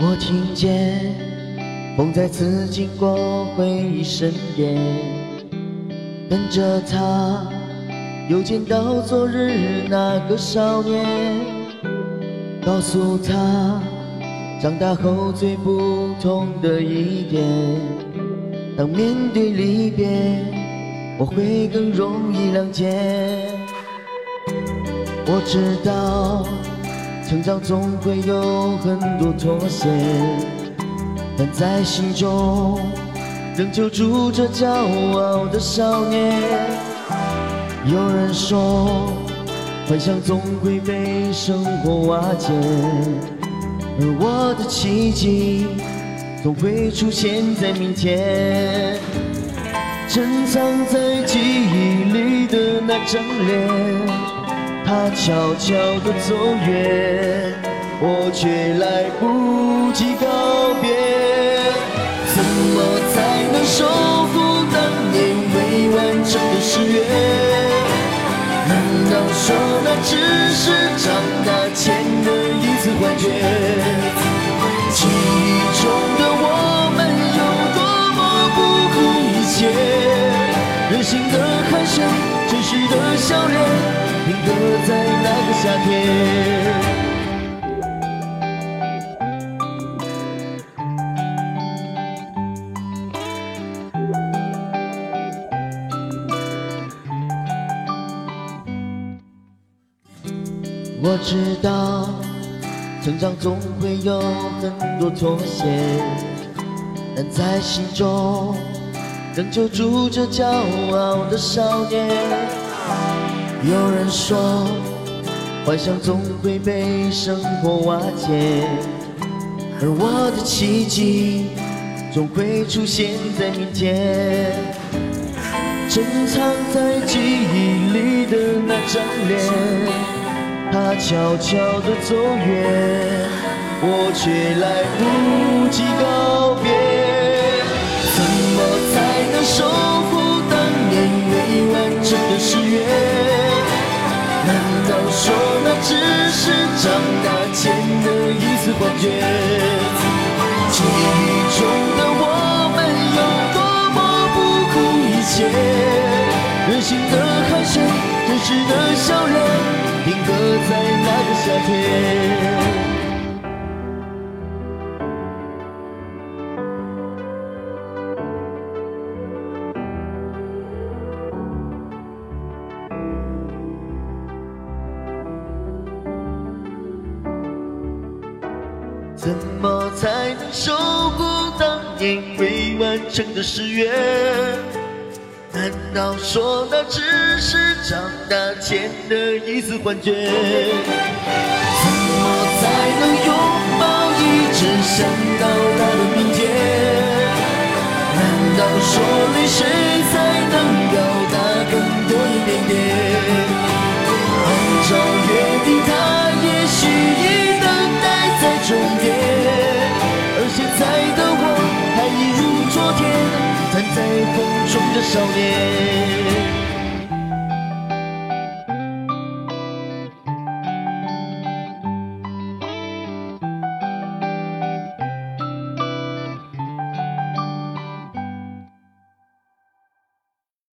我听见风再次经过回忆身边，跟着他又见到昨日那个少年，告诉他长大后最不同的一点，当面对离别，我会更容易谅解。我知道。成长总会有很多妥协，但在心中仍旧住着骄傲的少年。有人说，幻想总会被生活瓦解，而我的奇迹总会出现在明天。珍藏在记忆里的那张脸。他悄悄地走远，我却来不及告别。怎么才能守护当年未完成的誓约？难道说那只是长大前的一次幻觉？脸。定格在那个夏天。我知道，成长总会有很多妥协，但在心中仍旧住着骄傲的少年。有人说，幻想总会被生活瓦解，而我的奇迹总会出现在明天。珍藏在记忆里的那张脸，它悄悄地走远，我却来不及告别。说那只是长大前的一次幻觉？记忆中的我们有多么不顾一切，任性的汗水，真实的笑脸，定格在那个夏天。怎么才能守护当年未完成的誓约？难道说那只是长大前的一次幻觉？day.